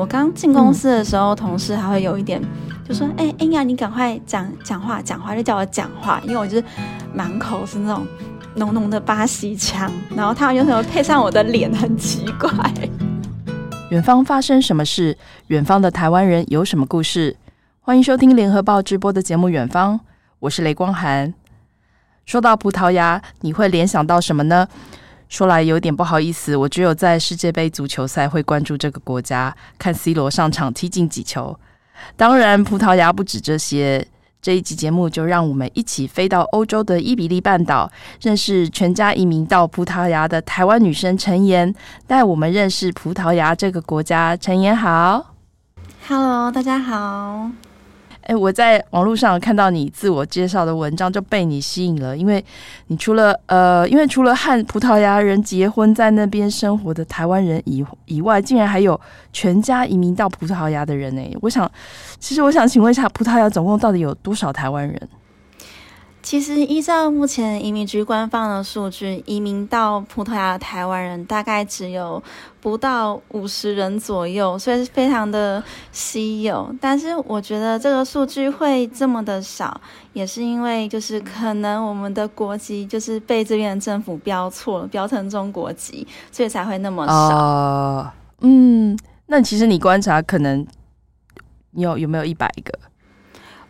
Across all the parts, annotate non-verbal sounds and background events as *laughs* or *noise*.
我刚进公司的时候，嗯、同事还会有一点就说：“哎、欸，哎呀，你赶快讲讲话，讲话就叫我讲话，因为我就是满口是那种浓浓的巴西腔，然后他们有时候配上我的脸，很奇怪。*laughs* ”远方发生什么事？远方的台湾人有什么故事？欢迎收听联合报直播的节目《远方》，我是雷光涵。说到葡萄牙，你会联想到什么呢？说来有点不好意思，我只有在世界杯足球赛会关注这个国家，看 C 罗上场踢进几球。当然，葡萄牙不止这些。这一集节目就让我们一起飞到欧洲的伊比利半岛，认识全家移民到葡萄牙的台湾女生陈妍，带我们认识葡萄牙这个国家。陈妍好，Hello，大家好。哎，我在网络上看到你自我介绍的文章，就被你吸引了，因为你除了呃，因为除了和葡萄牙人结婚，在那边生活的台湾人以以外，竟然还有全家移民到葡萄牙的人呢。我想，其实我想请问一下，葡萄牙总共到底有多少台湾人？其实依照目前移民局官方的数据，移民到葡萄牙的台湾人大概只有不到五十人左右，所以是非常的稀有。但是我觉得这个数据会这么的少，也是因为就是可能我们的国籍就是被这边的政府标错了，标成中国籍，所以才会那么少。呃，嗯，那其实你观察，可能你有有没有一百个？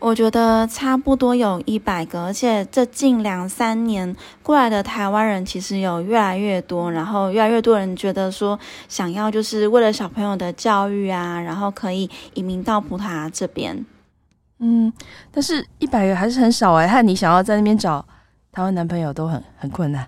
我觉得差不多有一百个，而且这近两三年过来的台湾人其实有越来越多，然后越来越多人觉得说想要就是为了小朋友的教育啊，然后可以移民到葡萄牙这边。嗯，但是一百个还是很少哎，和你想要在那边找台湾男朋友都很很困难。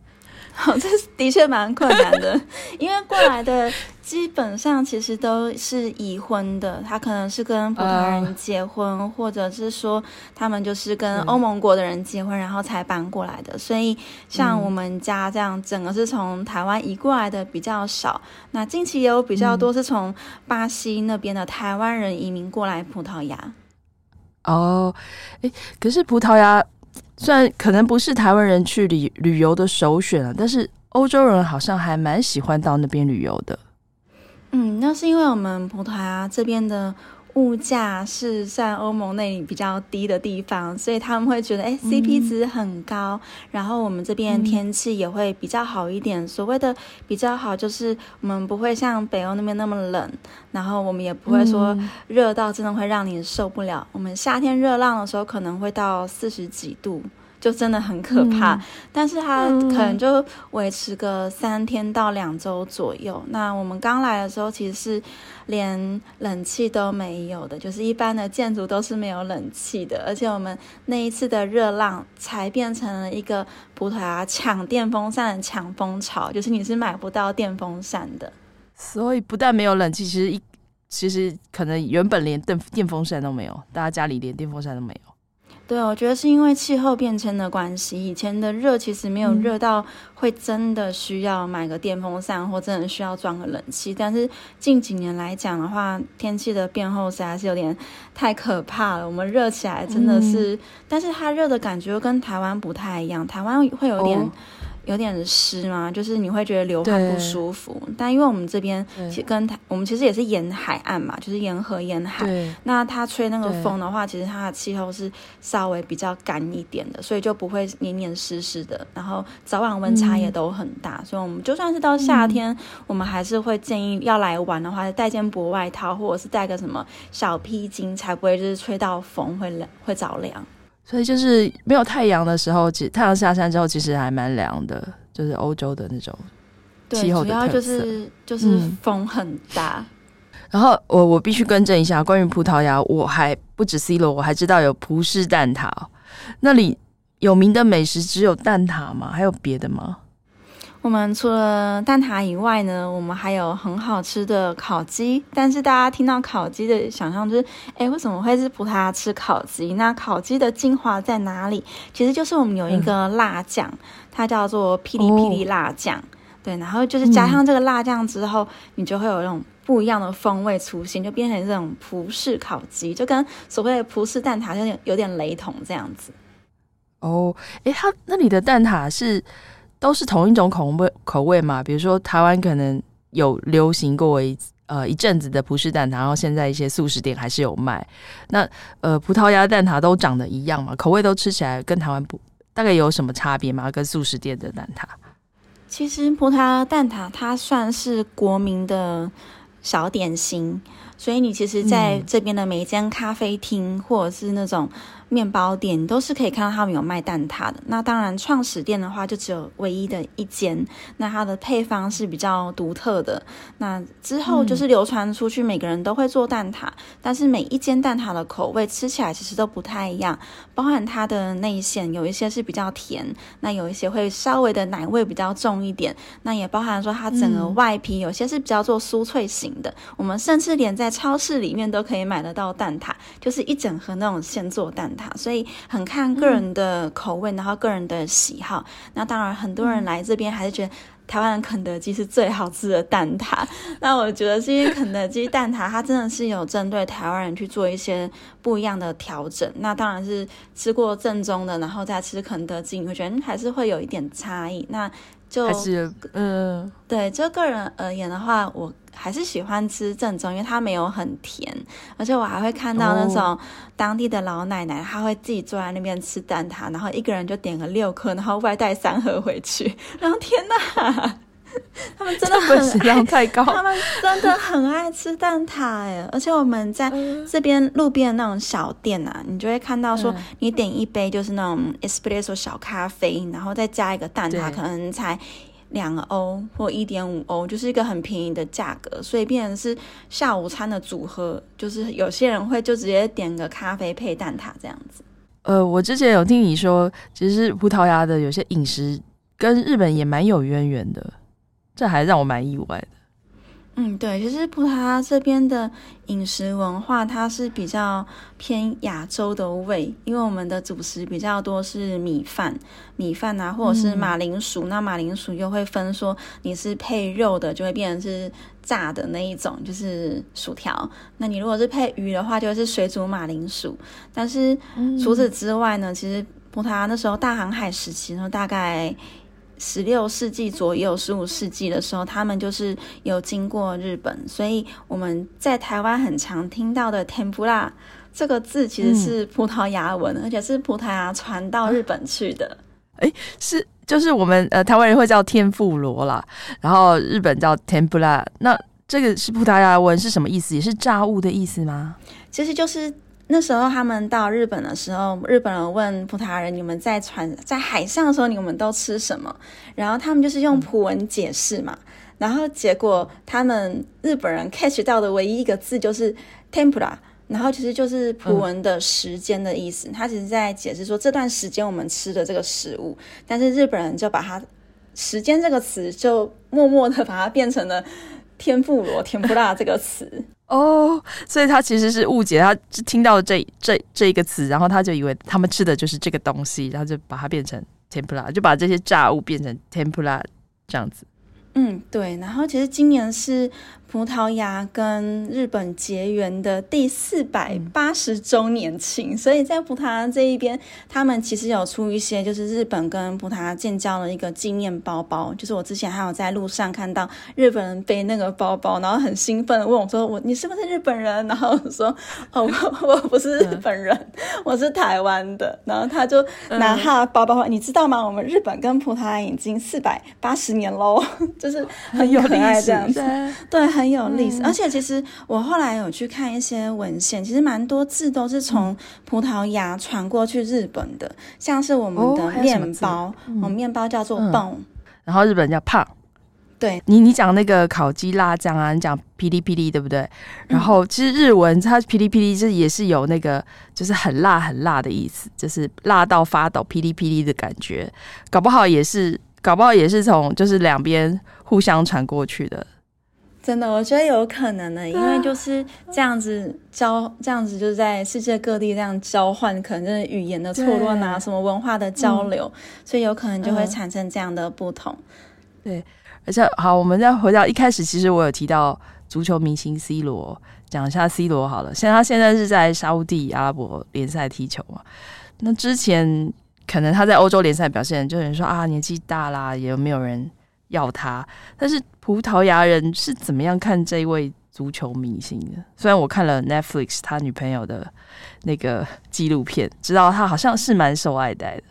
好，*laughs* 这的确蛮困难的，*laughs* 因为过来的基本上其实都是已婚的，他可能是跟葡萄牙人结婚，呃、或者是说他们就是跟欧盟国的人结婚，然后才搬过来的。所以像我们家这样，整个是从台湾移过来的比较少。那近期也有比较多是从巴西那边的台湾人移民过来葡萄牙。哦，哎，可是葡萄牙。虽然可能不是台湾人去旅旅游的首选啊，但是欧洲人好像还蛮喜欢到那边旅游的。嗯，那是因为我们葡萄牙这边的。物价是在欧盟内比较低的地方，所以他们会觉得，哎，CP 值很高。嗯、然后我们这边天气也会比较好一点。嗯、所谓的比较好，就是我们不会像北欧那边那么冷，然后我们也不会说热到真的会让你受不了。嗯、我们夏天热浪的时候可能会到四十几度。就真的很可怕，嗯、但是它可能就维持个三天到两周左右。嗯、那我们刚来的时候，其实是连冷气都没有的，就是一般的建筑都是没有冷气的。而且我们那一次的热浪，才变成了一个葡萄牙抢电风扇的抢风潮，就是你是买不到电风扇的。所以不但没有冷气，其实一其实可能原本连电电风扇都没有，大家家里连电风扇都没有。对，我觉得是因为气候变迁的关系，以前的热其实没有热到会真的需要买个电风扇，或真的需要装个冷气。但是近几年来讲的话，天气的变后实在是有点太可怕了。我们热起来真的是，嗯、但是它热的感觉又跟台湾不太一样，台湾会有点。哦有点湿嘛，就是你会觉得流汗不舒服。但因为我们这边其跟台，我们其实也是沿海岸嘛，就是沿河沿海。那它吹那个风的话，其实它的气候是稍微比较干一点的，所以就不会黏黏湿湿的。然后早晚温差也都很大，嗯、所以我们就算是到夏天，嗯、我们还是会建议要来玩的话，带件薄外套，或者是带个什么小披巾，才不会就是吹到风会凉会着凉。所以就是没有太阳的时候，其太阳下山之后，其实还蛮凉的，就是欧洲的那种气候的特色。主要就是就是风很大。嗯、然后我我必须更正一下，关于葡萄牙，我还不止 C 罗，我还知道有葡式蛋挞。那里有名的美食只有蛋挞吗？还有别的吗？我们除了蛋挞以外呢，我们还有很好吃的烤鸡。但是大家听到烤鸡的想象就是，哎，为什么会是葡萄牙吃烤鸡？那烤鸡的精华在哪里？其实就是我们有一个辣酱，嗯、它叫做霹雳霹雳辣酱。哦、对，然后就是加上这个辣酱之后，嗯、你就会有那种不一样的风味出现，就变成这种葡式烤鸡，就跟所谓的葡式蛋挞有点有点雷同这样子。哦，哎，它那里的蛋挞是。都是同一种口味口味嘛？比如说台湾可能有流行过一呃一阵子的葡式蛋挞，然后现在一些素食店还是有卖。那呃葡萄牙蛋挞都长得一样嘛？口味都吃起来跟台湾不大概有什么差别吗？跟素食店的蛋挞？其实葡萄牙蛋挞它算是国民的小点心，所以你其实在这边的每一间咖啡厅或者是那种。面包店都是可以看到他们有卖蛋挞的。那当然，创始店的话就只有唯一的一间。那它的配方是比较独特的。那之后就是流传出去，每个人都会做蛋挞，嗯、但是每一间蛋挞的口味吃起来其实都不太一样。包含它的内馅，有一些是比较甜，那有一些会稍微的奶味比较重一点。那也包含说它整个外皮有些是比较做酥脆型的。嗯、我们甚至连在超市里面都可以买得到蛋挞，就是一整盒那种现做蛋挞。所以很看个人的口味，嗯、然后个人的喜好。那当然，很多人来这边还是觉得台湾的肯德基是最好吃的蛋挞。*laughs* 那我觉得是因为肯德基蛋挞，它真的是有针对台湾人去做一些不一样的调整。那当然是吃过正宗的，然后再吃肯德基，你会觉得还是会有一点差异。那就还是嗯，对，就个人而言的话，我。还是喜欢吃正宗，因为它没有很甜，而且我还会看到那种当地的老奶奶，她会自己坐在那边吃蛋挞，然后一个人就点个六颗，然后外带三盒回去。*laughs* 然后天哪，*laughs* 他们真的很 *laughs* 食量太高，*laughs* 他们真的很爱吃蛋挞哎！而且我们在这边路边的那种小店啊，你就会看到说，你点一杯就是那种 espresso 小咖啡，然后再加一个蛋挞，可能才。两欧或一点五欧，就是一个很便宜的价格，所以变成是下午餐的组合，就是有些人会就直接点个咖啡配蛋挞这样子。呃，我之前有听你说，其实葡萄牙的有些饮食跟日本也蛮有渊源的，这还让我蛮意外的。嗯，对，其实葡萄牙这边的饮食文化，它是比较偏亚洲的味，因为我们的主食比较多是米饭，米饭啊，或者是马铃薯。嗯、那马铃薯又会分说，你是配肉的，就会变成是炸的那一种，就是薯条。那你如果是配鱼的话，就会是水煮马铃薯。但是除此之外呢，其实葡萄牙那时候大航海时期呢，大概。十六世纪左右，十五世纪的时候，他们就是有经过日本，所以我们在台湾很常听到的 “tempura” 这个字，其实是葡萄牙文，嗯、而且是葡萄牙传到日本去的。哎、欸，是就是我们呃台湾人会叫天妇罗啦，然后日本叫 “tempura”，那这个是葡萄牙文是什么意思？也是炸物的意思吗？其实就是。那时候他们到日本的时候，日本人问葡萄牙人：“你们在船在海上的时候，你们都吃什么？”然后他们就是用葡文解释嘛。然后结果他们日本人 catch 到的唯一一个字就是 “tempura”，然后其实就是葡文的时间的意思。他其实在解释说这段时间我们吃的这个食物，但是日本人就把它“时间”这个词就默默的把它变成了“天妇罗”“天妇辣”这个词。哦所以他其实是误解，他只听到这这这一个词，然后他就以为他们吃的就是这个东西，然后就把它变成 tempera，，就把这些炸物变成 tempera 这样子。嗯，对。然后其实今年是。葡萄牙跟日本结缘的第四百八十周年庆，所以在葡萄牙这一边，他们其实有出一些，就是日本跟葡萄牙建交的一个纪念包包。就是我之前还有在路上看到日本人背那个包包，然后很兴奋问我说：“我你是不是日本人？”然后我说：“哦，我我不是日本人，*laughs* 我是台湾的。”然后他就拿他的包包，你知道吗？我们日本跟葡萄牙已经四百八十年喽，*laughs* 就是很有可爱这样子，对。很有历史，嗯、而且其实我后来有去看一些文献，其实蛮多字都是从葡萄牙传过去日本的，像是我们的面包，哦嗯、我们面包叫做嗯、然后日本叫胖。对。你，你讲那个烤鸡辣酱啊，你讲霹雳霹雳，对不对？然后其实日文它霹雳霹雳，这也是有那个就是很辣很辣的意思，就是辣到发抖，霹雳霹雳的感觉，搞不好也是，搞不好也是从就是两边互相传过去的。真的，我觉得有可能的，因为就是这样子交，这样子就是在世界各地这样交换，可能就是语言的错乱啊，什么文化的交流，嗯、所以有可能就会产生这样的不同。对，而且好，我们再回到一开始，其实我有提到足球明星 C 罗，讲一下 C 罗好了。现在他现在是在沙乌地阿拉伯联赛踢球嘛？那之前可能他在欧洲联赛表现，就有人说啊，年纪大啦，也有没有人要他？但是葡萄牙人是怎么样看这一位足球明星的。虽然我看了 Netflix 他女朋友的那个纪录片，知道他好像是蛮受爱戴的。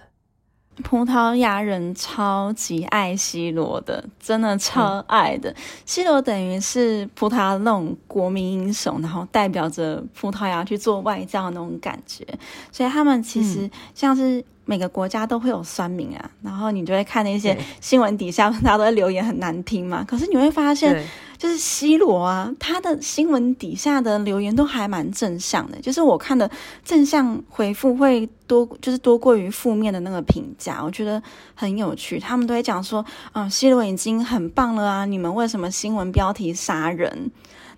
葡萄牙人超级爱 C 罗的，真的超爱的。C 罗等于是葡萄牙那种国民英雄，然后代表着葡萄牙去做外交的那种感觉。所以他们其实像是每个国家都会有酸民啊，然后你就会看那些新闻底下大家都在留言很难听嘛。可是你会发现。就是 C 罗啊，他的新闻底下的留言都还蛮正向的，就是我看的正向回复会多，就是多过于负面的那个评价，我觉得很有趣。他们都会讲说，嗯，C 罗已经很棒了啊，你们为什么新闻标题杀人？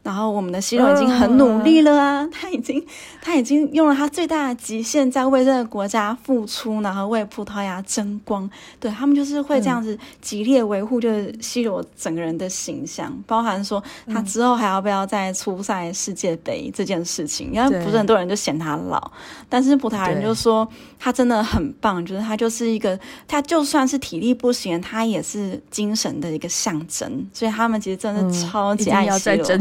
然后我们的 C 罗已经很努力了啊，他已经他已经用了他最大的极限在为这个国家付出，然后为葡萄牙争光。对，他们就是会这样子极力维护，就是 C 罗整个人的形象，包含说他之后还要不要再出赛世界杯这件事情。因为不是很多人就嫌他老，但是葡萄牙人就说他真的很棒，就是他就是一个他就算是体力不行，他也是精神的一个象征。所以他们其实真的超级爱 C 罗。他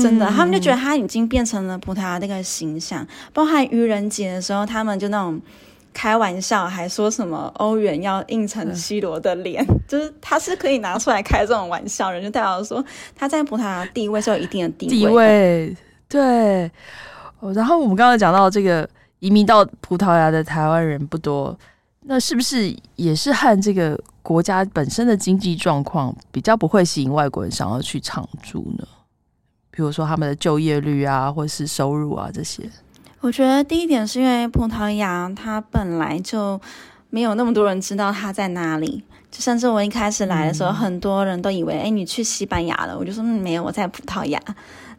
真的，他们就觉得他已经变成了葡萄牙那个形象。包含愚人节的时候，他们就那种开玩笑，还说什么欧元要印成 C 罗的脸，嗯、*laughs* 就是他是可以拿出来开这种玩笑人，就代表说他在葡萄牙地位是有一定的地位。地位对。然后我们刚才讲到这个移民到葡萄牙的台湾人不多，那是不是也是和这个国家本身的经济状况比较不会吸引外国人想要去常住呢？比如说他们的就业率啊，或是收入啊这些，我觉得第一点是因为葡萄牙它本来就没有那么多人知道它在哪里，就甚至我一开始来的时候，嗯、很多人都以为，哎，你去西班牙了，我就说，嗯，没有，我在葡萄牙。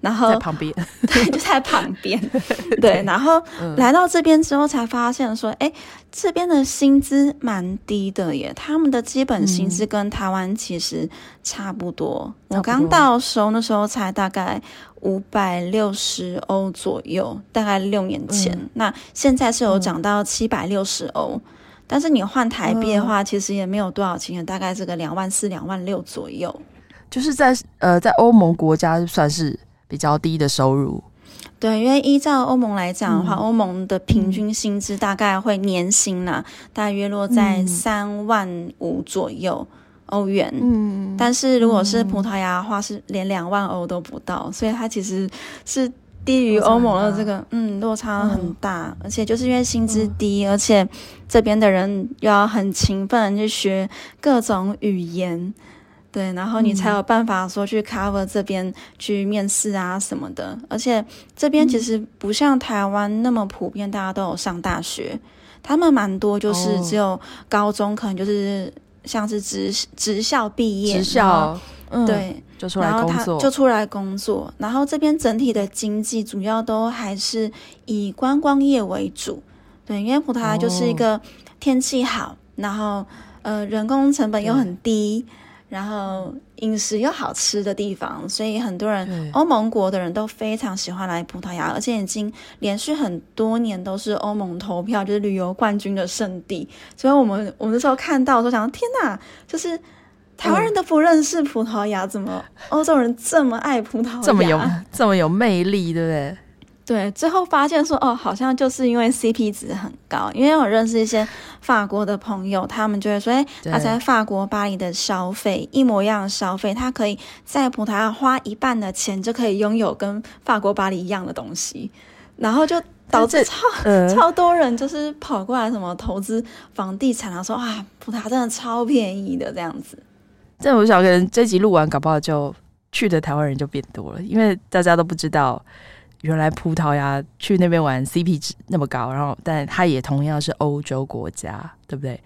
然后在旁边，*laughs* 对，就在旁边，*laughs* 对。然后来到这边之后，才发现说，哎、嗯，这边的薪资蛮低的耶。他们的基本薪资跟台湾其实差不多。嗯、我刚到的时候，那时候才大概五百六十欧左右，大概六年前。嗯、那现在是有涨到七百六十欧，嗯、但是你换台币的话，其实也没有多少钱，大概这个两万四、两万六左右。就是在呃，在欧盟国家算是。比较低的收入，对，因为依照欧盟来讲的话，欧、嗯、盟的平均薪资大概会年薪呢、大约落在三万五左右欧元。嗯，但是如果是葡萄牙的话，是连两万欧都不到，所以它其实是低于欧盟的这个，嗯，落差很大。嗯、而且就是因为薪资低，嗯、而且这边的人又要很勤奋去学各种语言。对，然后你才有办法说去 cover 这边去面试啊什么的，而且这边其实不像台湾那么普遍，大家都有上大学，他们蛮多就是只有高中，可能就是像是职职校毕业，职校，嗯，对，就出来工作，然后他就出来工作，然后这边整体的经济主要都还是以观光业为主，对，因为葡萄牙就是一个天气好，然后呃人工成本又很低。然后饮食又好吃的地方，所以很多人欧盟国的人都非常喜欢来葡萄牙，而且已经连续很多年都是欧盟投票就是旅游冠军的圣地。所以我们我们那时候看到，说想天哪，就是台湾人都不认识葡萄牙，怎么欧洲人这么爱葡萄牙，这么有这么有魅力，对不对？对，最后发现说哦，好像就是因为 CP 值很高，因为我认识一些法国的朋友，他们就会说，哎，他在法国巴黎的消费一模一样的消费，他可以在葡萄牙花一半的钱就可以拥有跟法国巴黎一样的东西，然后就导致超、呃、超多人就是跑过来什么投资房地产啊，说啊，葡萄牙真的超便宜的这样子。这我想可能这集录完，搞不好就去的台湾人就变多了，因为大家都不知道。原来葡萄牙去那边玩 CP 值那么高，然后但它也同样是欧洲国家，对不对？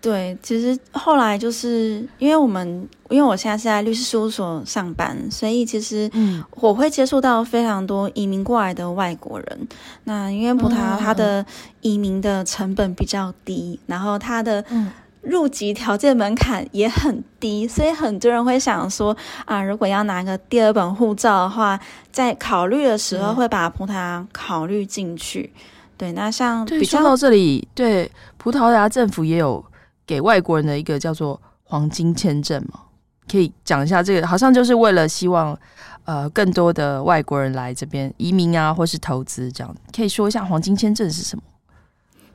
对，其实后来就是因为我们，因为我现在是在律师事务所上班，所以其实我会接触到非常多移民过来的外国人。嗯、那因为葡萄牙它的移民的成本比较低，然后它的嗯。入籍条件门槛也很低，所以很多人会想说啊，如果要拿个第二本护照的话，在考虑的时候会把葡萄牙考虑进去。对，那像比较说到这里，对葡萄牙政府也有给外国人的一个叫做黄金签证嘛，可以讲一下这个，好像就是为了希望呃更多的外国人来这边移民啊，或是投资这样。可以说一下黄金签证是什么？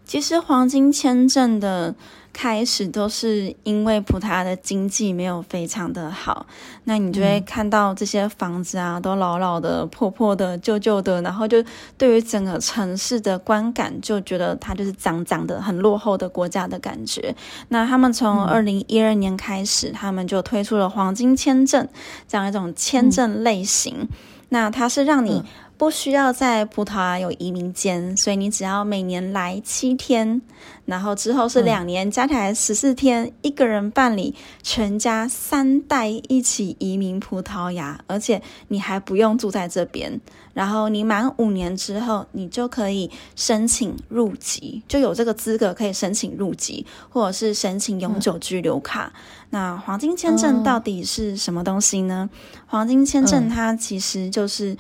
其实黄金签证的开始都是因为葡萄牙的经济没有非常的好，那你就会看到这些房子啊都老老的、破破的、旧旧的，然后就对于整个城市的观感就觉得它就是脏脏的、很落后的国家的感觉。那他们从二零一二年开始，他们就推出了黄金签证这样一种签证类型，那它是让你。不需要在葡萄牙有移民间，所以你只要每年来七天，然后之后是两年，加起来十四天，嗯，一个人办理全家三代一起移民葡萄牙，而且你还不用住在这边。然后你满五年之后，你就可以申请入籍，就有这个资格可以申请入籍，或者是申请永久居留卡。嗯，那黄金签证到底是什么东西呢？嗯，黄金签证它其实就是。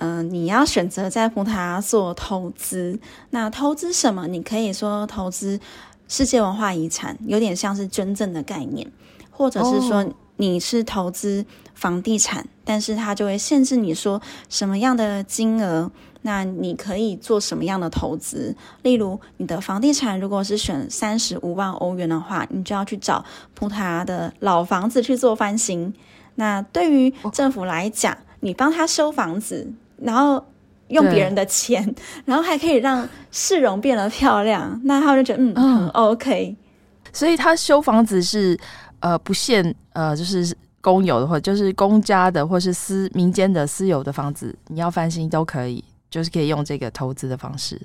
嗯、呃，你要选择在葡萄牙做投资，那投资什么？你可以说投资世界文化遗产，有点像是捐赠的概念，或者是说你是投资房地产，但是它就会限制你说什么样的金额，那你可以做什么样的投资？例如，你的房地产如果是选三十五万欧元的话，你就要去找葡萄牙的老房子去做翻新。那对于政府来讲，你帮他修房子。然后用别人的钱，*laughs* 然后还可以让市容变得漂亮，*laughs* 那他就觉得嗯，嗯很 OK。所以他修房子是呃不限呃就是公有的或就是公家的或是私民间的私有的房子，你要翻新都可以，就是可以用这个投资的方式。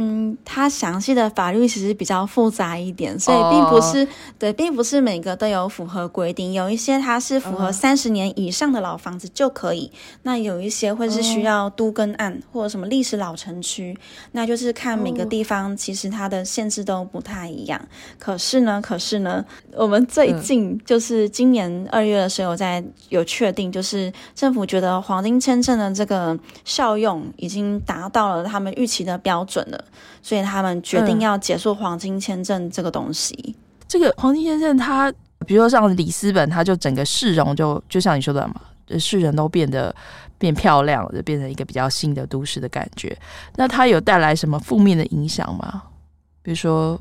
嗯，它详细的法律其实比较复杂一点，所以并不是、oh. 对，并不是每个都有符合规定。有一些它是符合三十年以上的老房子就可以，那有一些会是需要都更案、oh. 或者什么历史老城区，那就是看每个地方其实它的限制都不太一样。Oh. 可是呢，可是呢，我们最近就是今年二月的时候在有确定，就是政府觉得黄金签证的这个效用已经达到了他们预期的标准了。所以他们决定要结束黄金签证这个东西。嗯、这个黄金签证，它比如说像里斯本，它就整个市容就就像你说的嘛，市人都变得变漂亮了，就变成一个比较新的都市的感觉。那它有带来什么负面的影响吗？比如说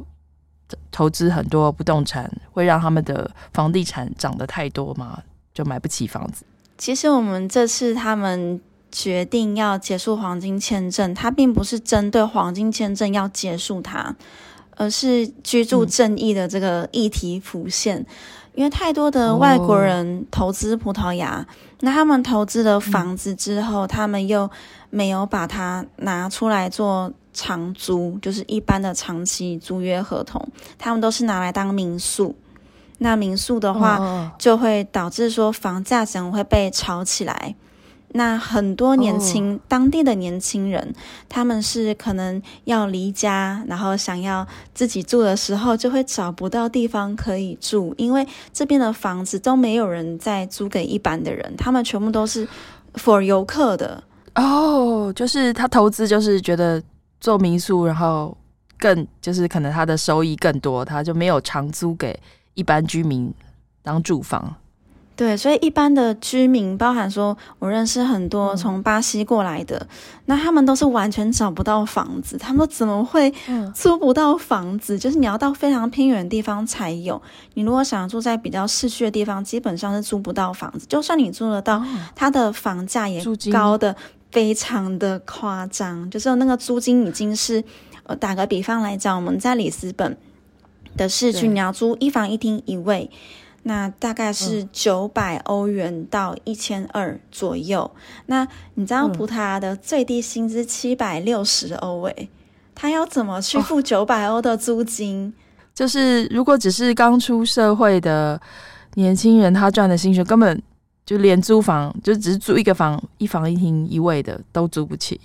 投资很多不动产，会让他们的房地产涨得太多吗？就买不起房子？其实我们这次他们。决定要结束黄金签证，它并不是针对黄金签证要结束它，而是居住正义的这个议题浮现。嗯、因为太多的外国人投资葡萄牙，哦、那他们投资了房子之后，嗯、他们又没有把它拿出来做长租，就是一般的长期租约合同，他们都是拿来当民宿。那民宿的话，哦、就会导致说房价可能会被炒起来。那很多年轻、oh. 当地的年轻人，他们是可能要离家，然后想要自己住的时候，就会找不到地方可以住，因为这边的房子都没有人在租给一般的人，他们全部都是 for 游客的。哦，oh, 就是他投资，就是觉得做民宿，然后更就是可能他的收益更多，他就没有长租给一般居民当住房。对，所以一般的居民，包含说我认识很多从巴西过来的，嗯、那他们都是完全找不到房子。他们说怎么会租不到房子？嗯、就是你要到非常偏远的地方才有。你如果想住在比较市区的地方，基本上是租不到房子。就算你租得到，它的房价也高的非常的夸张。就是那个租金已经是，呃，打个比方来讲，我们在里斯本的市区，你要租一房一厅一卫。那大概是九百欧元到一千二左右。嗯、那你知道葡萄牙的最低薪资七百六十欧诶，他要怎么去付九百欧的租金？就是如果只是刚出社会的年轻人，他赚的薪水根本就连租房，就只是租一个房，一房一厅一卫的都租不起。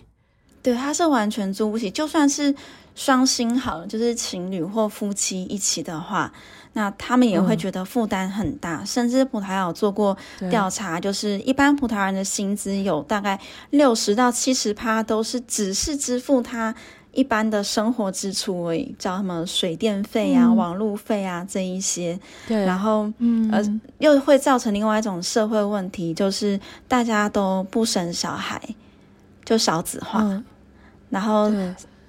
对，他是完全租不起，就算是双薪好了，就是情侣或夫妻一起的话。那他们也会觉得负担很大，嗯、甚至葡萄牙有做过调查，就是一般葡萄牙人的薪资有大概六十到七十趴都是只是支付他一般的生活支出而已，叫什么水电费啊、嗯、网路费啊这一些。对，然后，嗯，呃，又会造成另外一种社会问题，就是大家都不生小孩，就少子化，嗯、然后。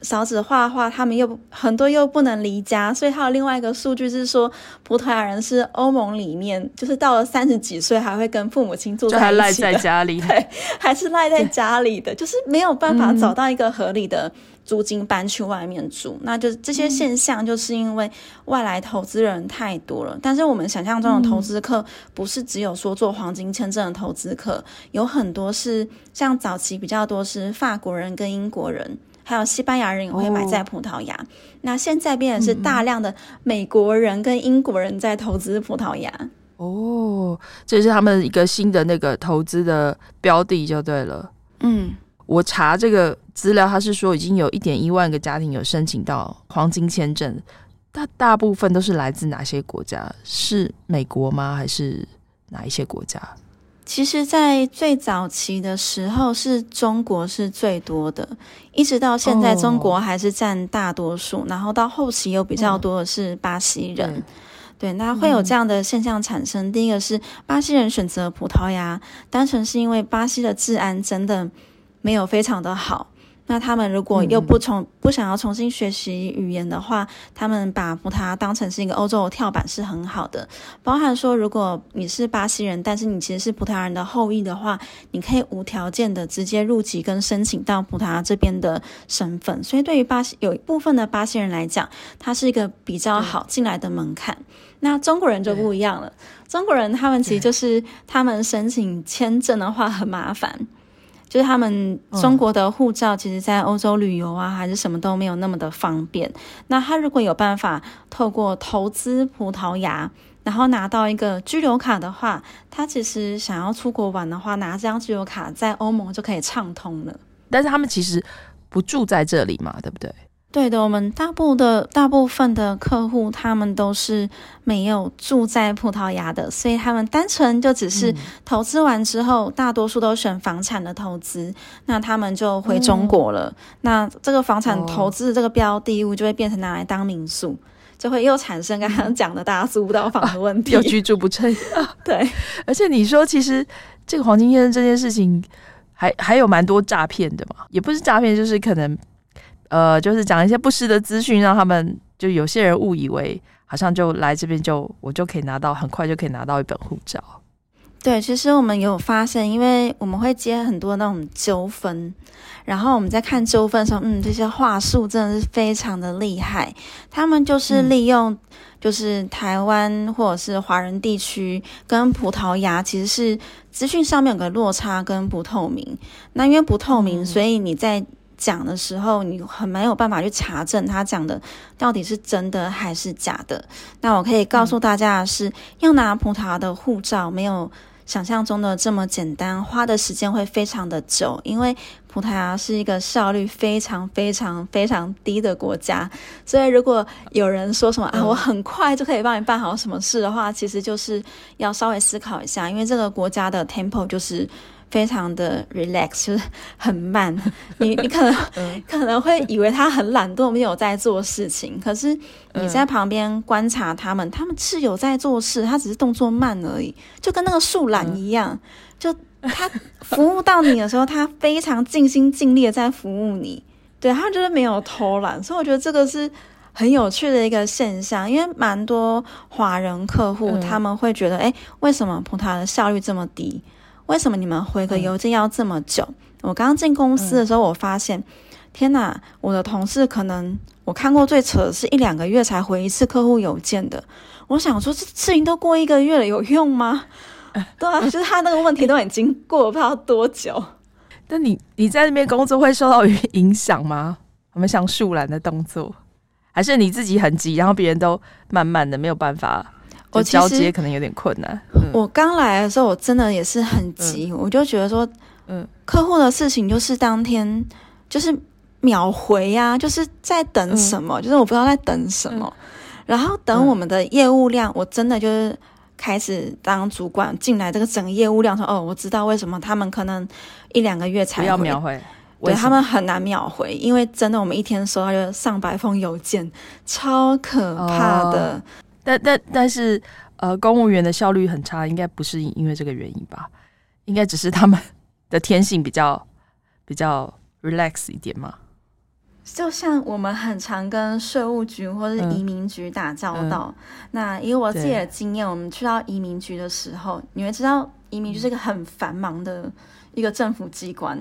少子化的话，他们又很多又不能离家，所以还有另外一个数据是说，葡萄牙人是欧盟里面，就是到了三十几岁还会跟父母亲住在一起的，还赖在家里，*laughs* 对，还是赖在家里的，*laughs* 就是没有办法找到一个合理的租金搬去外面住。嗯、那就这些现象，就是因为外来投资人太多了。嗯、但是我们想象中的投资客，不是只有说做黄金签证的投资客，有很多是像早期比较多是法国人跟英国人。还有西班牙人也会买在葡萄牙，哦、那现在变成是大量的美国人跟英国人在投资葡萄牙。哦，这是他们一个新的那个投资的标的就对了。嗯，我查这个资料，他是说已经有一点一万个家庭有申请到黄金签证，大大部分都是来自哪些国家？是美国吗？还是哪一些国家？其实，在最早期的时候，是中国是最多的，一直到现在，中国还是占大多数。Oh. 然后到后期又比较多的是巴西人，嗯、对，那会有这样的现象产生。嗯、第一个是巴西人选择葡萄牙，单纯是因为巴西的治安真的没有非常的好。那他们如果又不重不想要重新学习语言的话，他们把葡萄牙当成是一个欧洲的跳板是很好的。包含说，如果你是巴西人，但是你其实是葡萄牙人的后裔的话，你可以无条件的直接入籍跟申请到葡萄牙这边的身份。所以对于巴西有一部分的巴西人来讲，它是一个比较好进来的门槛。那中国人就不一样了，中国人他们其实就是他们申请签证的话很麻烦。就是他们中国的护照，其实，在欧洲旅游啊，还是什么都没有那么的方便。那他如果有办法透过投资葡萄牙，然后拿到一个居留卡的话，他其实想要出国玩的话，拿这张居留卡在欧盟就可以畅通了。但是他们其实不住在这里嘛，对不对？对的，我们大部的大部分的客户，他们都是没有住在葡萄牙的，所以他们单纯就只是投资完之后，嗯、大多数都选房产的投资，那他们就回中国了。嗯、那这个房产投资的这个标的物就会变成拿来当民宿，就会又产生刚刚讲的大家租不到房的问题，又、啊、居住不成。*laughs* 对，而且你说，其实这个黄金先生这件事情还还有蛮多诈骗的嘛，也不是诈骗，就是可能。呃，就是讲一些不实的资讯，让他们就有些人误以为好像就来这边就我就可以拿到，很快就可以拿到一本护照。对，其实我们有发现，因为我们会接很多那种纠纷，然后我们在看纠纷的时候，嗯，这些话术真的是非常的厉害。他们就是利用，就是台湾或者是华人地区跟葡萄牙其实是资讯上面有个落差跟不透明。那因为不透明，所以你在讲的时候，你很没有办法去查证他讲的到底是真的还是假的。那我可以告诉大家的是，嗯、要拿葡萄牙的护照，没有想象中的这么简单，花的时间会非常的久。因为葡萄牙是一个效率非常非常非常低的国家，所以如果有人说什么啊，我很快就可以帮你办好什么事的话，其实就是要稍微思考一下，因为这个国家的 tempo 就是。非常的 relax，就是很慢。你你可能、*laughs* 嗯、可能会以为他很懒惰，没有在做事情。可是你在旁边观察他们，他们是有在做事，他只是动作慢而已，就跟那个树懒一样。就他服务到你的时候，他非常尽心尽力的在服务你。对，他就是没有偷懒，所以我觉得这个是很有趣的一个现象。因为蛮多华人客户他们会觉得，哎、嗯，为什么葡萄牙的效率这么低？为什么你们回个邮件要这么久？嗯、我刚进公司的时候，我发现，嗯、天哪！我的同事可能我看过最扯的是一两个月才回一次客户邮件的。我想说，这事情都过一个月了，有用吗？嗯、*laughs* 对啊，就是他那个问题都已经过了不知道多久。那你你在那边工作会受到影响吗？我们像树懒的动作，还是你自己很急，然后别人都慢慢的没有办法？我交接可能有点困难。我刚来的时候，我真的也是很急，嗯、我就觉得说，嗯，客户的事情就是当天就是秒回呀、啊，就是在等什么，嗯、就是我不知道在等什么。嗯、然后等我们的业务量，嗯、我真的就是开始当主管进来，这个整个业务量说，哦，我知道为什么他们可能一两个月才要秒回。对他们很难秒回，因为真的我们一天收到就上百封邮件，超可怕的。哦、但但但是，呃，公务员的效率很差，应该不是因为这个原因吧？应该只是他们的天性比较 *laughs* 比较 relax 一点嘛。就像我们很常跟税务局或者是移民局打交道，那以我自己的经验，我们去到移民局的时候，你会知道移民局是一个很繁忙的一个政府机关。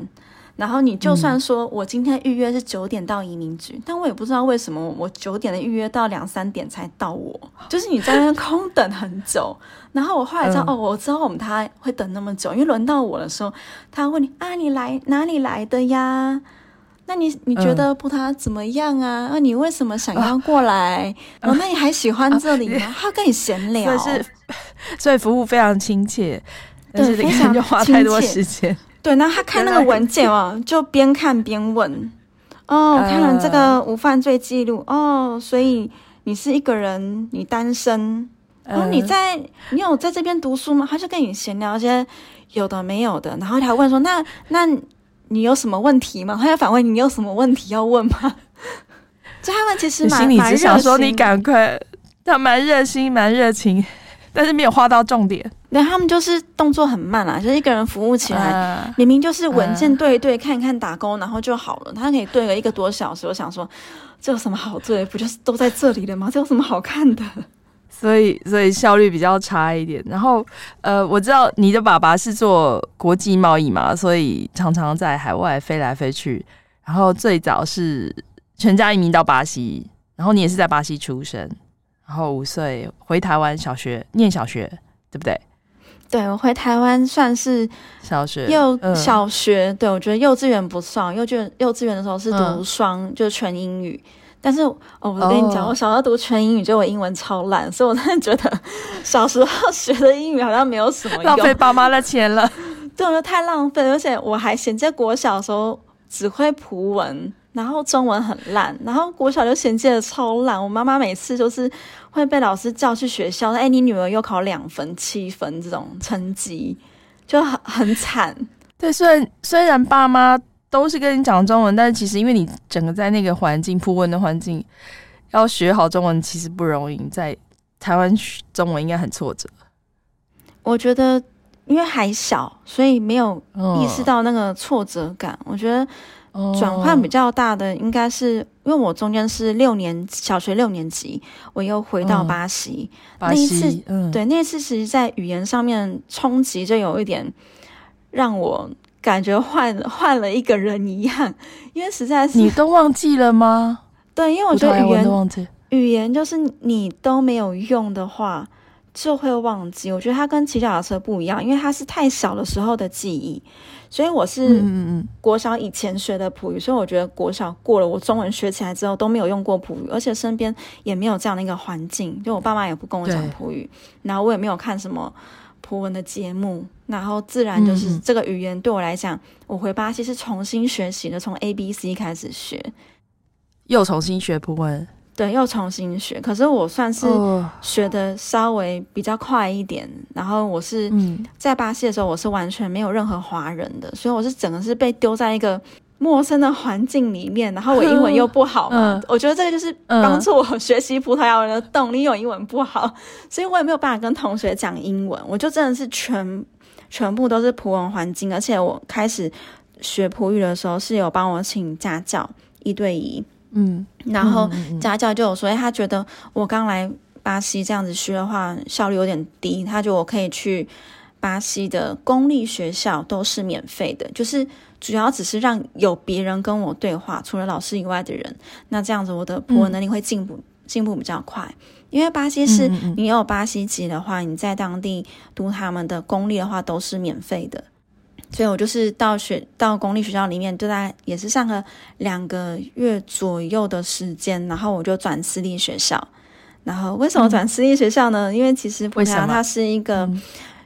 然后你就算说我今天预约是九点到移民局，嗯、但我也不知道为什么我九点的预约到两三点才到我，就是你在那空等很久。然后我后来知道、嗯、哦，我知道我们他会等那么久，因为轮到我的时候，他问你啊，你来哪里来的呀？那你你觉得葡萄怎么样啊？那、嗯啊、你为什么想要过来？啊、*laughs* 哦，那你还喜欢这里吗？啊、他跟你闲聊，所以是，*laughs* 所以服务非常亲切，但是非常就花太多时间。对，然后他看那个文件哦，就边看边问。哦，看了这个无犯罪记录哦，所以你是一个人，你单身。然后你在，你有在这边读书吗？他就跟你闲聊一些有的没有的，然后他问说：“那那你有什么问题吗？”他要反问你：“你有什么问题要问吗？” *laughs* 就他们其实蛮心里只想说你赶快，他蛮热心，蛮热情。但是没有画到重点，对，他们就是动作很慢啦，就是一个人服务起来，uh, 明明就是文件对一对，uh, 看一看打勾，然后就好了。他可以对个一个多小时，我想说，这有什么好对？不就是都在这里了吗？这有什么好看的？*laughs* 所以，所以效率比较差一点。然后，呃，我知道你的爸爸是做国际贸易嘛，所以常常在海外飞来飞去。然后最早是全家移民到巴西，然后你也是在巴西出生。然后五岁回台湾小学念小学，对不对？对，我回台湾算是小学幼小学。对，我觉得幼稚园不算，幼稚园幼稚园的时候是读双，嗯、就是全英语。但是哦，我跟你讲，哦、我小时候读全英语，就我英文超烂，所以我真的觉得小时候学的英语好像没有什么用，浪费爸妈的钱了。*laughs* 对，我太浪费，而且我还嫌在国小的时候只会葡文。然后中文很烂，然后国小就衔接的超烂。我妈妈每次就是会被老师叫去学校，哎，你女儿又考两分、七分这种成绩，就很很惨。对，虽然虽然爸妈都是跟你讲中文，但是其实因为你整个在那个环境，普文的环境，要学好中文其实不容易。在台湾学中文应该很挫折。我觉得因为还小，所以没有意识到那个挫折感。哦、我觉得。转换比较大的应该是因为我中间是六年小学六年级，我又回到巴西，嗯、巴西那一次，嗯、对那一次，其实在语言上面冲击就有一点让我感觉换换了一个人一样，因为实在是你都忘记了吗？*laughs* 对，因为我觉得语言语言就是你都没有用的话就会忘记。我觉得它跟骑脚踏车不一样，因为它是太小的时候的记忆。所以我是国小以前学的普语，所以我觉得国小过了，我中文学起来之后都没有用过普语，而且身边也没有这样的一个环境，就我爸妈也不跟我讲普语，然后我也没有看什么普文的节目，然后自然就是这个语言对我来讲，我回巴西是重新学习的，从 A B C 开始学，又重新学普文。对，又重新学。可是我算是学的稍微比较快一点。Oh. 然后我是在巴西的时候，我是完全没有任何华人的，所以我是整个是被丢在一个陌生的环境里面。然后我英文又不好嘛，*laughs* 我觉得这个就是帮助我学习葡萄牙文的动力。有英文不好，所以我也没有办法跟同学讲英文。我就真的是全全部都是葡文环境，而且我开始学葡语的时候是有帮我请家教一对一。嗯，然后家教就有说，哎，他觉得我刚来巴西这样子学的话，效率有点低。他觉得我可以去巴西的公立学校，都是免费的，就是主要只是让有别人跟我对话，除了老师以外的人。那这样子我的普文能力会进步，进步比较快。因为巴西是你有巴西籍的话，你在当地读他们的公立的话都是免费的。所以我就是到学到公立学校里面，就大概也是上了两个月左右的时间，然后我就转私立学校。然后为什么转私立学校呢？嗯、因为其实葡萄牙它是一个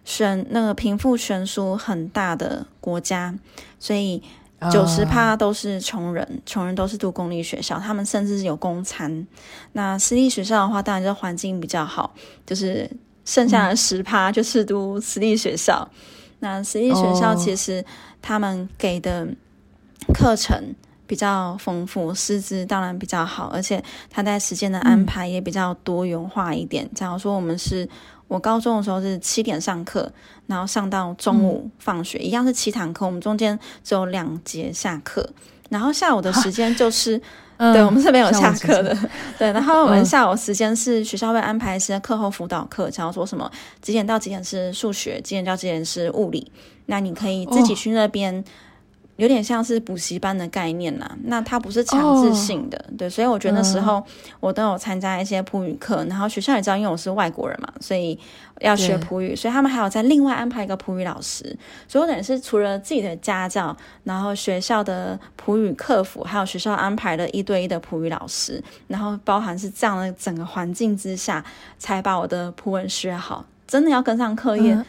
悬那个贫富悬殊很大的国家，所以九十趴都是穷人，穷人都是读公立学校，他们甚至是有公餐。那私立学校的话，当然就环境比较好，就是剩下的十趴就是读私立学校。那私立学校其实他们给的课程比较丰富，师资当然比较好，而且他在时间的安排也比较多元化一点。嗯、假如说我们是我高中的时候是七点上课，然后上到中午放学，嗯、一样是七堂课，我们中间只有两节下课，然后下午的时间就是。嗯、对，我们是没有下课的。*laughs* 对，然后我们下午时间是学校会安排一些课后辅导课，想要说什么几点到几点是数学，几点到几点是物理，那你可以自己去那边。哦有点像是补习班的概念啦，那它不是强制性的，oh, 对，所以我觉得那时候我都有参加一些普语课，嗯、然后学校也知道，因为我是外国人嘛，所以要学普语，所以他们还有再另外安排一个普语老师，所以我等于是除了自己的家教，然后学校的普语客服，还有学校安排的一对一的普语老师，然后包含是这样的整个环境之下，才把我的普文学好，真的要跟上课业。嗯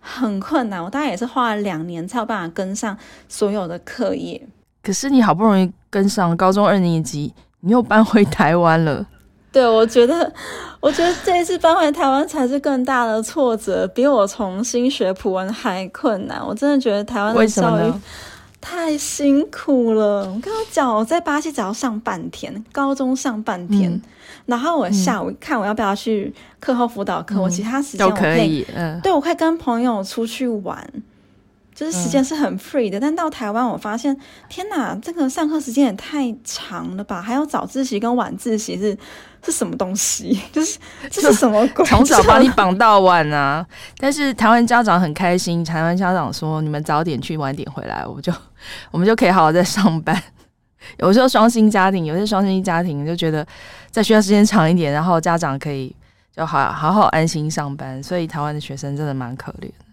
很困难，我大概也是花了两年才有办法跟上所有的课业。可是你好不容易跟上高中二年级，你又搬回台湾了。对，我觉得，*laughs* 我觉得这一次搬回台湾才是更大的挫折，比我重新学普文还困难。我真的觉得台湾的教育太辛苦了。我跟他讲，我在巴西只要上半天，高中上半天。嗯然后我下午看我要不要去课后辅导课，嗯、我其他时间我可以，可以嗯，对，我可以跟朋友出去玩，就是时间是很 free 的。嗯、但到台湾，我发现天哪，这个上课时间也太长了吧？还有早自习跟晚自习是是什么东西？*laughs* 就是这是什么鬼？*laughs* 从早把你绑到晚啊！但是台湾家长很开心，台湾家长说你们早点去，晚点回来，我就我们就可以好好在上班。有时候双薪家庭，有些双薪家庭就觉得在学校时间长一点，然后家长可以就好好好安心上班，所以台湾的学生真的蛮可怜的。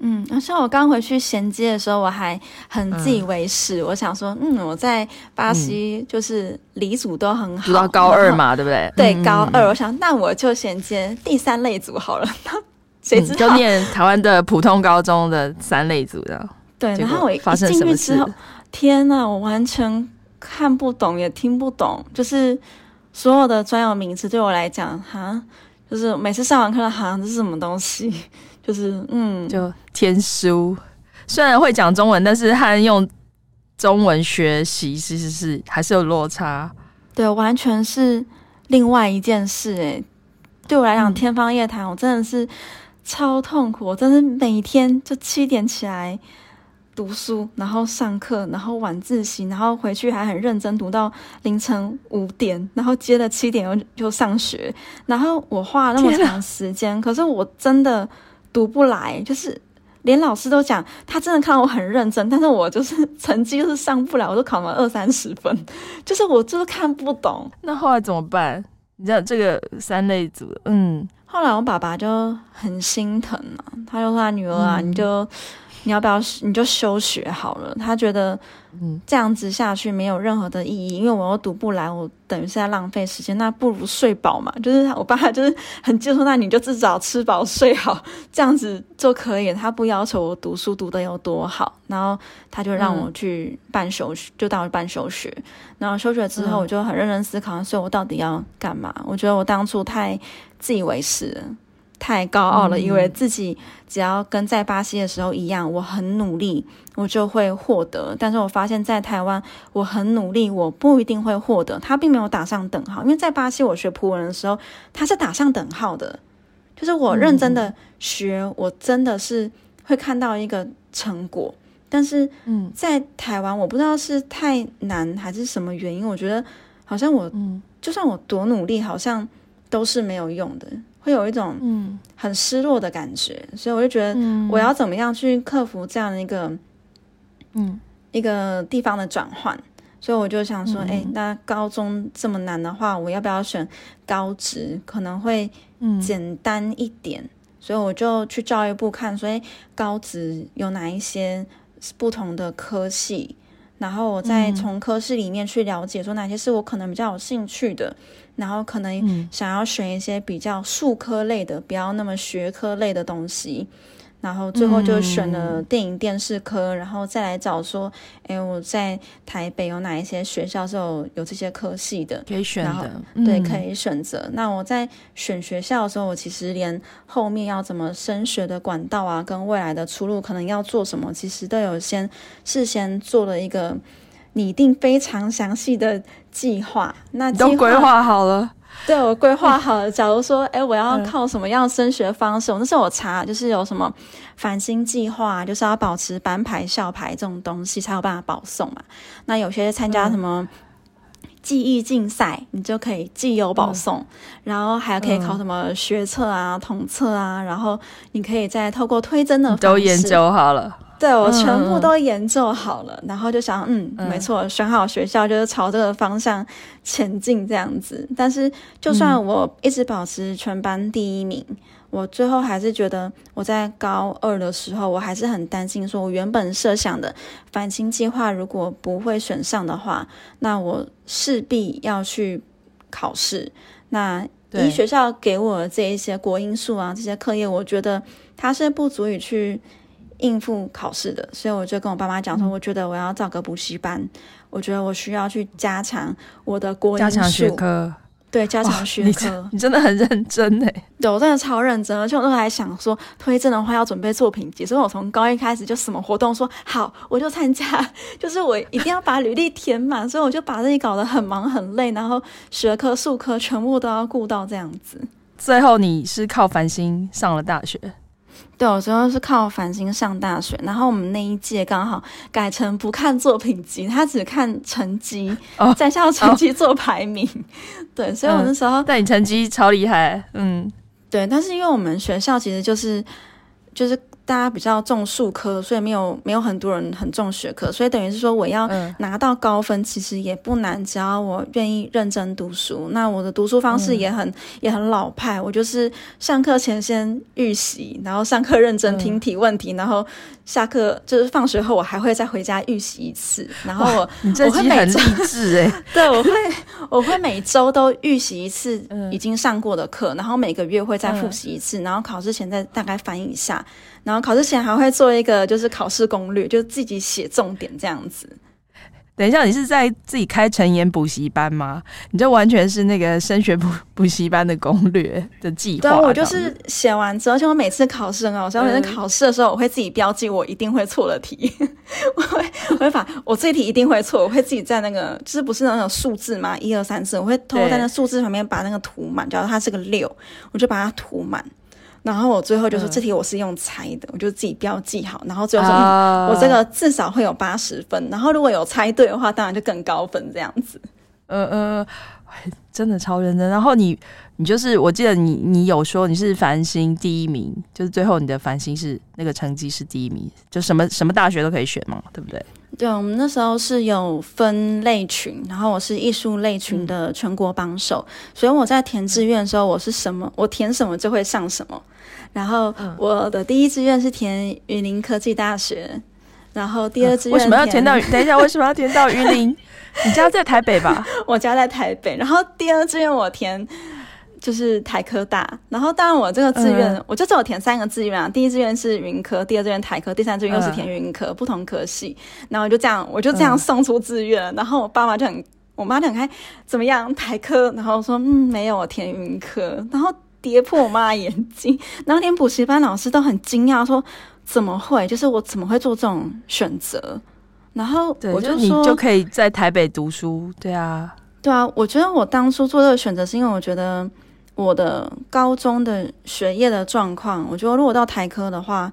嗯，像我刚回去衔接的时候，我还很自以为是，嗯、我想说，嗯，我在巴西就是理组都很好，读到高二嘛，*laughs* 对不对？对，嗯、高二，我想那我就衔接第三类组好了。谁知道、嗯、就念台湾的普通高中的三类组的？对，然后我一进去之后。天呐，我完全看不懂，也听不懂，就是所有的专有名词对我来讲，哈，就是每次上完课，好像这是什么东西？就是嗯，就天书，虽然会讲中文，但是和用中文学习其实是还是有落差。对，完全是另外一件事。诶，对我来讲，天方夜谭，我真的是超痛苦，我真的每天就七点起来。读书，然后上课，然后晚自习，然后回去还很认真读到凌晨五点，然后接着七点又又上学，然后我花了那么长时间，可是我真的读不来，就是连老师都讲他真的看到我很认真，但是我就是成绩就是上不了，我都考了二三十分，*laughs* 就是我就是看不懂。那后来怎么办？你知道这个三类组，嗯，后来我爸爸就很心疼啊，他就说他女儿啊，嗯、你就。你要不要？你就休学好了。他觉得，嗯，这样子下去没有任何的意义，因为我又读不来，我等于是在浪费时间。那不如睡饱嘛。就是我爸爸就是很接受，那你就至少吃饱睡好，这样子就可以。他不要求我读书读得有多好，然后他就让我去办休学，嗯、就当办休学。然后休学之后，我就很认真思考，所以我到底要干嘛？我觉得我当初太自以为是了。太高傲了，以为自己只要跟在巴西的时候一样，我很努力，我就会获得。但是我发现，在台湾，我很努力，我不一定会获得。他并没有打上等号，因为在巴西我学葡文的时候，他是打上等号的，就是我认真的学，我真的是会看到一个成果。但是，嗯，在台湾，我不知道是太难还是什么原因，我觉得好像我，就算我多努力，好像都是没有用的。会有一种嗯。很失落的感觉，嗯、所以我就觉得我要怎么样去克服这样的一个嗯。一个地方的转换，所以我就想说，哎、嗯。欸，那高中这么难的话，我要不要选高职？可能会简单一点，嗯、所以我就去教育部看，所以高职有哪一些不同的科系。然后我再从科室里面去了解，说哪些是我可能比较有兴趣的，然后可能想要选一些比较术科类的，不要那么学科类的东西。然后最后就选了电影电视科，嗯、然后再来找说，哎，我在台北有哪一些学校是有有这些科系的，可以选的，嗯、对，可以选择。那我在选学校的时候，我其实连后面要怎么升学的管道啊，跟未来的出路可能要做什么，其实都有先事先做了一个拟定非常详细的计划。那划都规划好了。对，我规划好了。*laughs* 假如说，哎，我要靠什么样升学方式？我、嗯、那时候我查，就是有什么繁星计划，就是要保持班牌、校牌这种东西才有办法保送嘛。那有些参加什么记忆竞赛，你就可以既有保送。嗯、然后还可以考什么学测啊、统测啊。然后你可以再透过推甄的方式，都研究好了。对，我全部都研究好了，嗯、然后就想，嗯，嗯没错，选好学校就是朝这个方向前进这样子。但是，就算我一直保持全班第一名，嗯、我最后还是觉得我在高二的时候，我还是很担心，说我原本设想的反清计划如果不会选上的话，那我势必要去考试。那以学校给我的这一些国英数啊这些课业，我觉得它是不足以去。应付考试的，所以我就跟我爸妈讲说，我觉得我要找个补习班，我觉得我需要去加强我的国加强学科，对，加强学科。你真的很认真哎，对，我真的超认真，而且我那时候还想说，推荐的话要准备作品集，所以我从高一开始就什么活动说好，我就参加，*laughs* 就是我一定要把履历填满，所以我就把自己搞得很忙很累，然后学科、术科全部都要顾到这样子。最后你是靠繁星上了大学。对，我主要是靠繁星上大学，然后我们那一届刚好改成不看作品集，他只看成绩，在校成绩做排名。Oh, *laughs* oh. 对，所以我那时候，但你成绩超厉害，嗯，对，但是因为我们学校其实就是就是。大家比较重数科，所以没有没有很多人很重学科，所以等于是说我要拿到高分，其实也不难，只要我愿意认真读书。那我的读书方式也很、嗯、也很老派，我就是上课前先预习，然后上课认真听题问题，嗯、然后下课就是放学后我还会再回家预习一次。然后我你这期很励志哎，*laughs* 对，我会我会每周都预习一次已经上过的课，然后每个月会再复习一次，然后考试前再大概翻译一下。然后考试前还会做一个就是考试攻略，就自己写重点这样子。等一下，你是在自己开成言补习班吗？你这完全是那个升学补补习班的攻略的计划。对，我就是写完之后，而且我每次考试很好笑，我每次考试的时候，我会自己标记我一定会错的题，*laughs* 我会我会把我这题一定会错，我会自己在那个就是不是那种数字嘛，一二三四，我会偷偷在那数字旁边把那个涂满，假如它是个六，我就把它涂满。然后我最后就说，这题我是用猜的，嗯、我就自己标记好。然后最后说，啊、我这个至少会有八十分。然后如果有猜对的话，当然就更高分这样子。呃呃，真的超认真。然后你你就是，我记得你你有说你是繁星第一名，就是最后你的繁星是那个成绩是第一名，就什么什么大学都可以选嘛，对不对？对，我们那时候是有分类群，然后我是艺术类群的全国榜首，嗯、所以我在填志愿的时候，我是什么，我填什么就会上什么。然后我的第一志愿是填云林科技大学，然后第二志愿、嗯、为什么要填到？*laughs* 等一下，为什么要填到云林？你家在台北吧？*laughs* 我家在台北。然后第二志愿我填就是台科大，然后当然我这个志愿、嗯、我就只有填三个志愿啊，第一志愿是云科，第二志愿台科，第三志愿又是填云科，嗯、不同科系。然后就这样，我就这样送出志愿，嗯、然后我爸妈就很，我妈就很开，怎么样台科？然后说嗯，没有，我填云科，然后。跌破我妈的眼睛，然后连补习班老师都很惊讶，说怎么会？就是我怎么会做这种选择？然后我就说，就你就可以在台北读书，对啊，对啊。我觉得我当初做这个选择，是因为我觉得我的高中的学业的状况，我觉得如果到台科的话，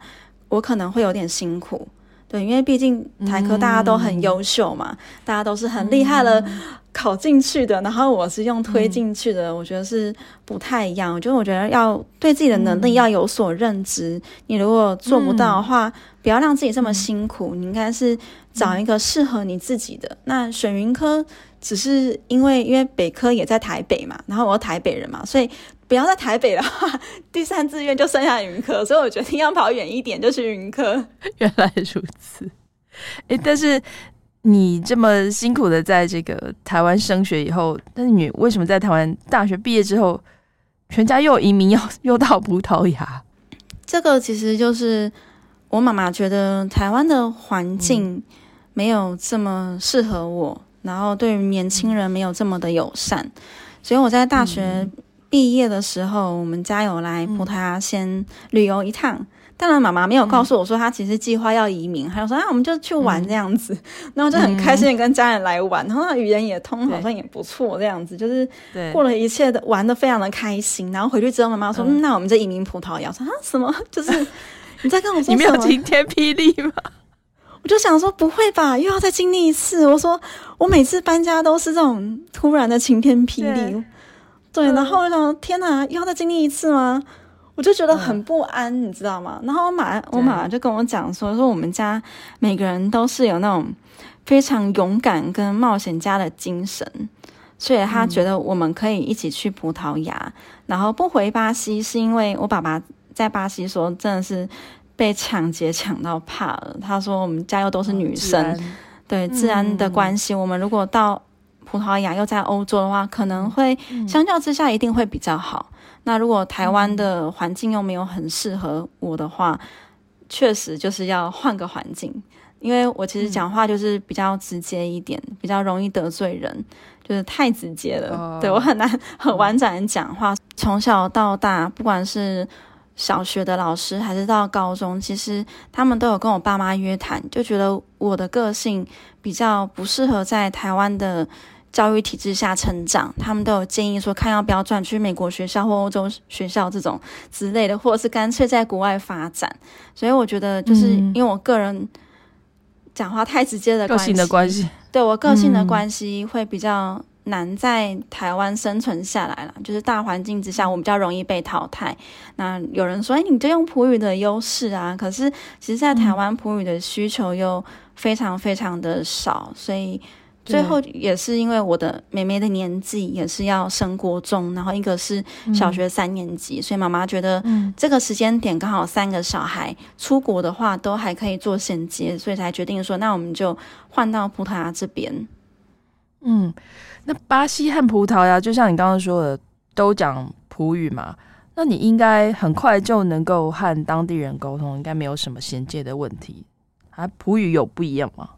我可能会有点辛苦。对，因为毕竟台科大家都很优秀嘛，嗯、大家都是很厉害的考进去的，嗯、然后我是用推进去的，嗯、我觉得是不太一样。就我觉得要对自己的能力要有所认知，嗯、你如果做不到的话，嗯、不要让自己这么辛苦。嗯、你应该是找一个适合你自己的。嗯、那选云科只是因为因为北科也在台北嘛，然后我是台北人嘛，所以。不要在台北的话，*laughs* 第三志愿就剩下云科，所以我决定要跑远一点，就去云科。*laughs* 原来如此，哎、欸，但是你这么辛苦的在这个台湾升学以后，但是你为什么在台湾大学毕业之后，全家又移民又又到葡萄牙？这个其实就是我妈妈觉得台湾的环境没有这么适合我，嗯、然后对于年轻人没有这么的友善，所以我在大学毕业的时候，嗯、我们家有来葡萄牙先旅游一趟。当然，妈妈没有告诉我说她其实计划要移民，她就说啊，我们就去玩这样子，然后就很开心的跟家人来玩，然后语言也通，好像也不错这样子，就是过了一切的玩的非常的开心。然后回去之后，妈妈说，嗯，那我们就移民葡萄牙。说啊，什么？就是 *laughs* 你在跟我说 *laughs* 什么？你没有晴天霹雳吗？我就想说不会吧，又要再经历一次。我说我每次搬家都是这种突然的晴天霹雳，对。然后我想天哪，又要再经历一次吗？我就觉得很不安，嗯、你知道吗？然后我妈，我妈妈就跟我讲说，说我们家每个人都是有那种非常勇敢跟冒险家的精神，所以她觉得我们可以一起去葡萄牙，嗯、然后不回巴西，是因为我爸爸在巴西说真的是被抢劫抢到怕了。他说我们家又都是女生，哦、对治安的关系，嗯、我们如果到葡萄牙又在欧洲的话，可能会相较之下一定会比较好。那如果台湾的环境又没有很适合我的话，确实就是要换个环境，因为我其实讲话就是比较直接一点，比较容易得罪人，就是太直接了，对，我很难很婉转的讲话。从小到大，不管是小学的老师还是到高中，其实他们都有跟我爸妈约谈，就觉得我的个性比较不适合在台湾的。教育体制下成长，他们都有建议说，看要不要转去美国学校或欧洲学校这种之类的，或者是干脆在国外发展。所以我觉得，就是因为我个人讲话太直接的关系，个性的关系，对我个性的关系会比较难在台湾生存下来了。就是大环境之下，我比较容易被淘汰。那有人说，哎，你就用普语的优势啊，可是其实，在台湾普语的需求又非常非常的少，所以。最后也是因为我的妹妹的年纪也是要升国中，然后一个是小学三年级，嗯、所以妈妈觉得这个时间点刚好三个小孩出国的话都还可以做衔接，所以才决定说那我们就换到葡萄牙这边。嗯，那巴西和葡萄牙就像你刚刚说的都讲葡语嘛，那你应该很快就能够和当地人沟通，应该没有什么衔接的问题啊？葡语有不一样吗？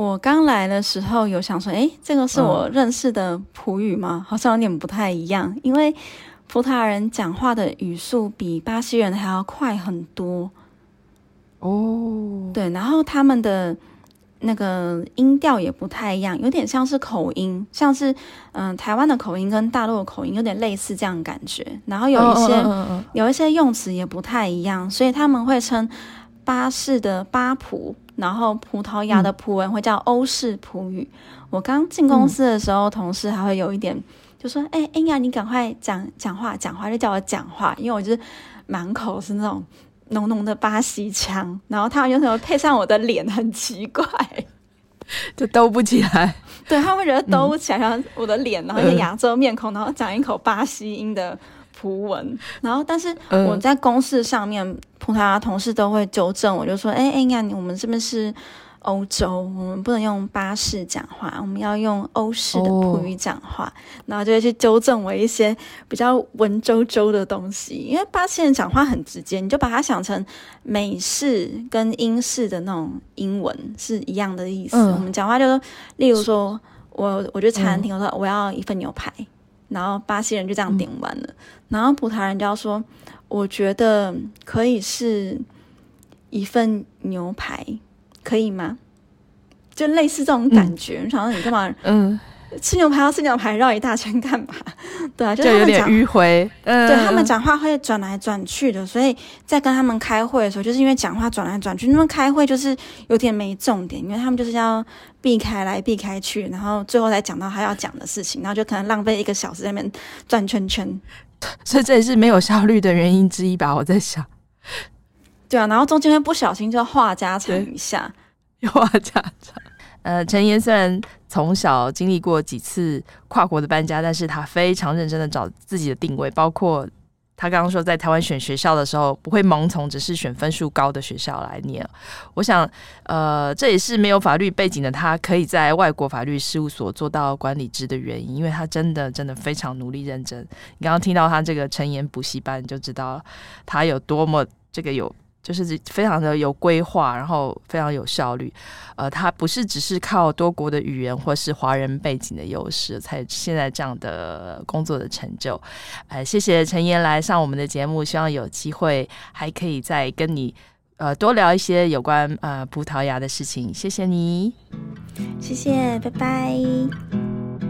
我刚来的时候有想说，哎，这个是我认识的葡语吗？好像有点不太一样，因为葡萄牙人讲话的语速比巴西人还要快很多。哦，对，然后他们的那个音调也不太一样，有点像是口音，像是嗯、呃、台湾的口音跟大陆的口音有点类似这样感觉。然后有一些、oh, uh, uh, uh, uh. 有一些用词也不太一样，所以他们会称巴士的巴葡。然后葡萄牙的葡文会叫欧式葡语。嗯、我刚进公司的时候，嗯、同事还会有一点就说：“哎哎呀，你赶快讲讲话，讲话就叫我讲话，因为我就是满口是那种浓浓的巴西腔。”然后他们有时候配上我的脸，很奇怪，就兜不起来。对，他们觉得兜不起来，然后、嗯、我的脸，然后一个亚洲面孔，然后讲一口巴西音的。葡文，然后但是我在公事上面，嗯、葡萄牙同事都会纠正我，就说：“哎哎呀，我们这边是欧洲，我们不能用巴士讲话，我们要用欧式的葡语讲话。哦”然后就会去纠正我一些比较文绉绉的东西，因为巴西人讲话很直接，你就把它想成美式跟英式的那种英文是一样的意思。嗯、我们讲话就是，例如说我我去餐厅，我说我要一份牛排。然后巴西人就这样点完了，嗯、然后葡萄牙人就要说：“我觉得可以是一份牛排，可以吗？”就类似这种感觉。嗯、想说你干嘛？嗯，吃牛排要吃牛排，绕一大圈干嘛？*laughs* 对啊，就，他们讲就有点迂回。嗯，对他们讲话会转来转去的，所以在跟他们开会的时候，就是因为讲话转来转去，他们开会就是有点没重点，因为他们就是要。避开来避开去，然后最后才讲到他要讲的事情，然后就可能浪费一个小时在那边转圈圈，所以这也是没有效率的原因之一吧？我在想，对啊，然后中间会不小心就话家常一下，*laughs* 话家常。呃，陈妍虽然从小经历过几次跨国的搬家，但是他非常认真的找自己的定位，包括他刚刚说在台湾选学校的时候不会盲从，只是选分数高的学校来念。我想，呃，这也是没有法律背景的他可以在外国法律事务所做到管理职的原因，因为他真的真的非常努力认真。你刚刚听到他这个陈妍补习班，就知道他有多么这个有。就是非常的有规划，然后非常有效率。呃，他不是只是靠多国的语言或是华人背景的优势，才现在这样的工作的成就。呃，谢谢陈妍来上我们的节目，希望有机会还可以再跟你呃多聊一些有关呃葡萄牙的事情。谢谢你，谢谢，拜拜。